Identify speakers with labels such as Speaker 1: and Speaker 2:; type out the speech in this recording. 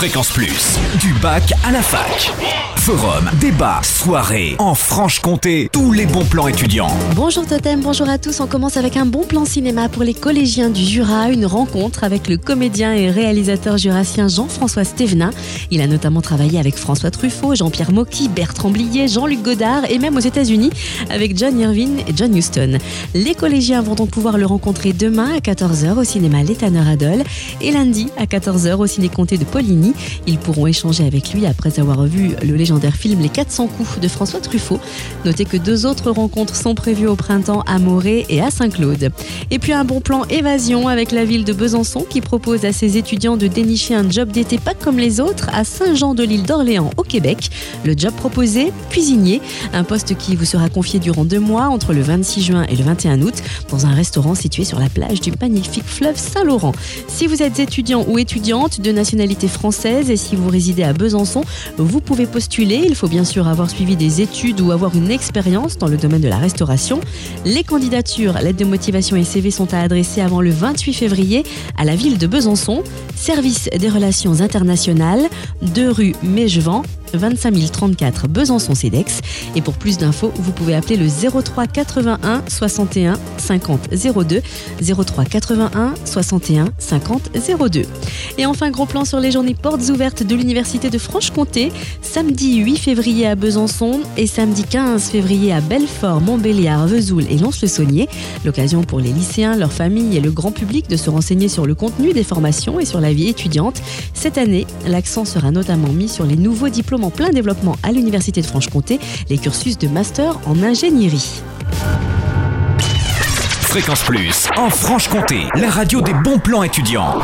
Speaker 1: Fréquence Plus, du bac à la fac. Forum, débat, soirée, en Franche-Comté, tous les bons plans étudiants.
Speaker 2: Bonjour Totem, bonjour à tous. On commence avec un bon plan cinéma pour les collégiens du Jura, une rencontre avec le comédien et réalisateur jurassien Jean-François Stevenin. Il a notamment travaillé avec François Truffaut, Jean-Pierre Mocky, Bertrand Blier, Jean-Luc Godard et même aux États-Unis avec John Irvine et John Huston. Les collégiens vont donc pouvoir le rencontrer demain à 14h au cinéma L'Étanneur Adol et lundi à 14h au ciné Comté de Poligny. Ils pourront échanger avec lui après avoir vu le légendaire film Les 400 coups de François Truffaut. Notez que deux autres rencontres sont prévues au printemps à Morée et à Saint-Claude. Et puis un bon plan évasion avec la ville de Besançon qui propose à ses étudiants de dénicher un job d'été pas comme les autres à Saint-Jean-de-l'île d'Orléans au Québec. Le job proposé, cuisinier, un poste qui vous sera confié durant deux mois entre le 26 juin et le 21 août dans un restaurant situé sur la plage du magnifique fleuve Saint-Laurent. Si vous êtes étudiant ou étudiante de nationalité française et si vous résidez à Besançon, vous pouvez postuler. Il faut bien sûr avoir suivi des études ou avoir une expérience dans le domaine de la restauration. Les candidatures, lettres de motivation et CV sont à adresser avant le 28 février à la ville de Besançon. Service des relations internationales, 2 rue Mégevent, 25 034 Besançon CEDEX. Et pour plus d'infos, vous pouvez appeler le 03 81 61 50 02. 03 81 61 50 02. Et enfin, gros plan sur les journées portes ouvertes de l'Université de Franche-Comté. Samedi 8 février à Besançon et samedi 15 février à Belfort, Montbéliard, Vesoul et Lons-le-Saunier. L'occasion pour les lycéens, leurs familles et le grand public de se renseigner sur le contenu des formations et sur la vie étudiante. Cette année, l'accent sera notamment mis sur les nouveaux diplômes en plein développement à l'Université de Franche-Comté, les cursus de master en ingénierie.
Speaker 1: Fréquence Plus, en Franche-Comté, la radio des bons plans étudiants.